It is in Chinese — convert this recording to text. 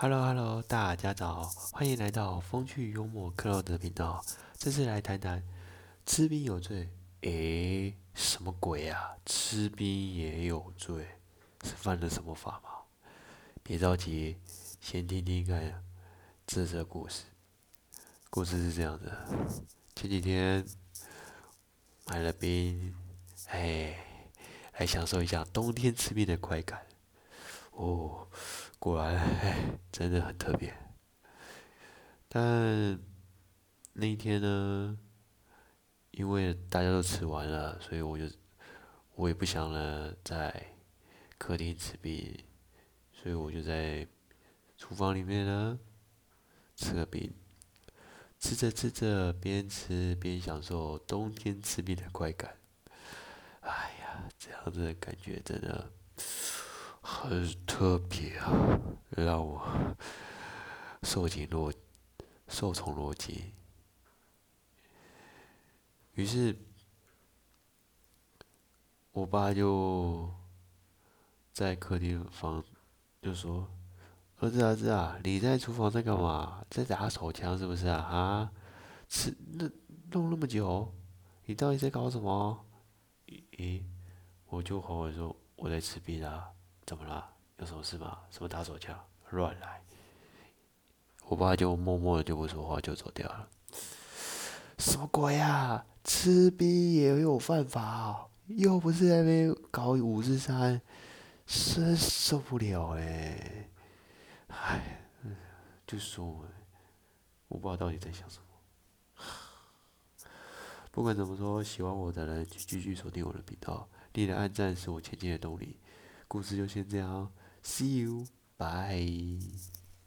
Hello Hello，大家早，欢迎来到风趣幽默克劳德频道。这次来谈谈吃冰有罪。诶，什么鬼啊？吃冰也有罪？是犯了什么法吗？别着急，先听听看这则故事。故事是这样的：前几天买了冰，哎，来享受一下冬天吃冰的快感。哦。果然，哎，真的很特别。但那一天呢，因为大家都吃完了，所以我就我也不想呢，在客厅吃冰，所以我就在厨房里面呢吃个冰，吃着吃着，边吃边享受冬天吃冰的快感。哎呀，这样子的感觉真的。很特别啊，让我受尽若受宠若惊。于是，我爸就在客厅房就说：“儿子，儿子啊，你在厨房在干嘛？在打手枪是不是啊？啊，吃那弄那么久，你到底在搞什么？”咦，我就和我说：“我在吃冰啊。”怎么了？有什么事吗？什么打手枪？乱来！我爸就默默的就不说话，就走掉了。什么鬼呀？吃逼也有犯法？又不是那边搞五十三，真受不了哎！就说，我不知道到底在想什么。不管怎么说，喜欢我的人就继续锁定我的频道，你的按赞是我前进的动力。故事就先这样，See you，bye。